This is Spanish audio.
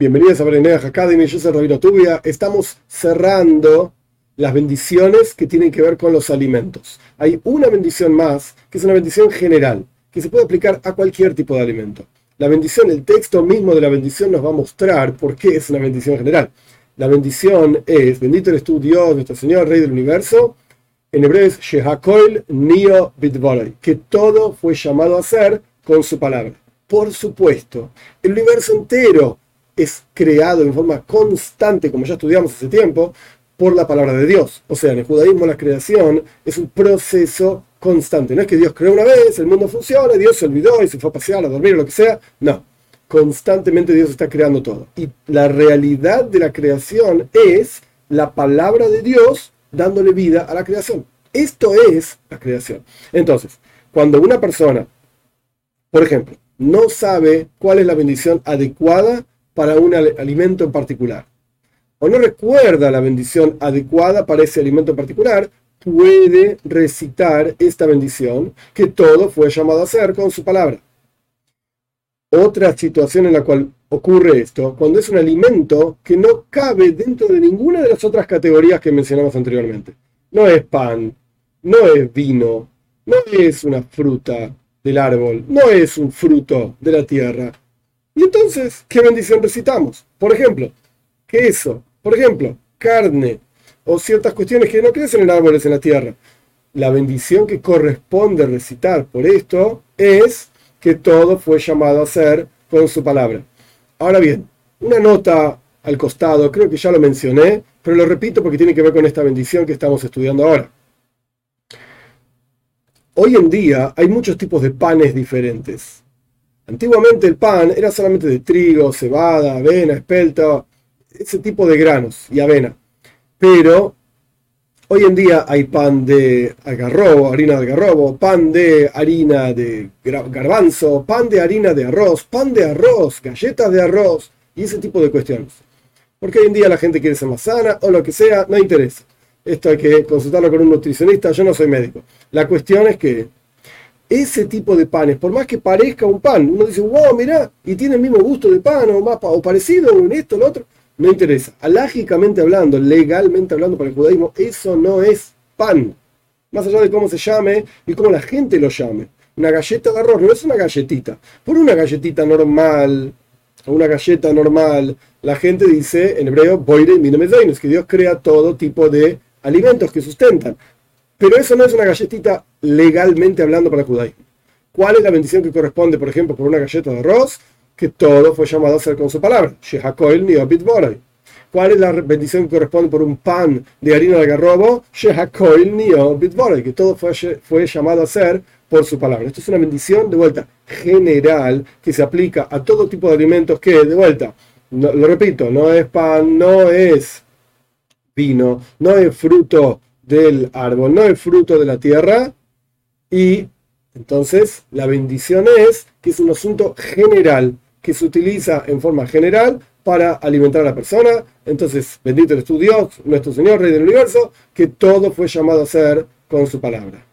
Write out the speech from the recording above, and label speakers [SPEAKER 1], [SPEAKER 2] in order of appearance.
[SPEAKER 1] Bienvenidos a Berenea Academy, yo soy Rabino Tubia. Estamos cerrando las bendiciones que tienen que ver con los alimentos. Hay una bendición más, que es una bendición general, que se puede aplicar a cualquier tipo de alimento. La bendición, el texto mismo de la bendición nos va a mostrar por qué es una bendición general. La bendición es, bendito eres tú Dios, nuestro Señor, Rey del Universo, en hebreo es Shehakoil Nio Bitvorei, que todo fue llamado a ser con su palabra. Por supuesto, el universo entero es creado en forma constante, como ya estudiamos hace tiempo, por la palabra de Dios. O sea, en el judaísmo la creación es un proceso constante. No es que Dios creó una vez, el mundo funciona, Dios se olvidó y se fue a pasear, a dormir lo que sea. No, constantemente Dios está creando todo. Y la realidad de la creación es la palabra de Dios dándole vida a la creación. Esto es la creación. Entonces, cuando una persona, por ejemplo, no sabe cuál es la bendición adecuada para un alimento en particular, o no recuerda la bendición adecuada para ese alimento en particular, puede recitar esta bendición que todo fue llamado a hacer con su palabra. Otra situación en la cual ocurre esto, cuando es un alimento que no cabe dentro de ninguna de las otras categorías que mencionamos anteriormente. No es pan, no es vino, no es una fruta del árbol, no es un fruto de la tierra, y entonces, ¿qué bendición recitamos? Por ejemplo, queso, por ejemplo, carne, o ciertas cuestiones que no crecen en árboles en la tierra. La bendición que corresponde recitar por esto es que todo fue llamado a ser con su palabra. Ahora bien, una nota al costado, creo que ya lo mencioné, pero lo repito porque tiene que ver con esta bendición que estamos estudiando ahora. Hoy en día hay muchos tipos de panes diferentes. Antiguamente el pan era solamente de trigo, cebada, avena, espelta, ese tipo de granos y avena. Pero hoy en día hay pan de algarrobo, harina de algarrobo, pan de harina de garbanzo, pan de harina de arroz, pan de arroz, galletas de arroz y ese tipo de cuestiones. Porque hoy en día la gente quiere ser más sana o lo que sea, no interesa. Esto hay que consultarlo con un nutricionista, yo no soy médico. La cuestión es que ese tipo de panes, por más que parezca un pan, uno dice, wow, mirá, y tiene el mismo gusto de pan o, más, o parecido en esto, lo otro, no interesa. Alágicamente hablando, legalmente hablando para el judaísmo, eso no es pan. Más allá de cómo se llame y cómo la gente lo llame. Una galleta de arroz no es una galletita. Por una galletita normal, o una galleta normal, la gente dice en hebreo, boire es que Dios crea todo tipo de alimentos que sustentan. Pero eso no es una galletita legalmente hablando para el. ¿Cuál es la bendición que corresponde, por ejemplo, por una galleta de arroz? Que todo fue llamado a ser con su palabra. ¿Cuál es la bendición que corresponde por un pan de harina de algarrobo? Que todo fue, fue llamado a ser por su palabra. Esto es una bendición de vuelta general que se aplica a todo tipo de alimentos que, de vuelta, lo repito, no es pan, no es vino, no es fruto del árbol, no el fruto de la tierra. Y entonces la bendición es que es un asunto general, que se utiliza en forma general para alimentar a la persona. Entonces, bendito eres tu Dios, nuestro Señor, Rey del Universo, que todo fue llamado a ser con su palabra.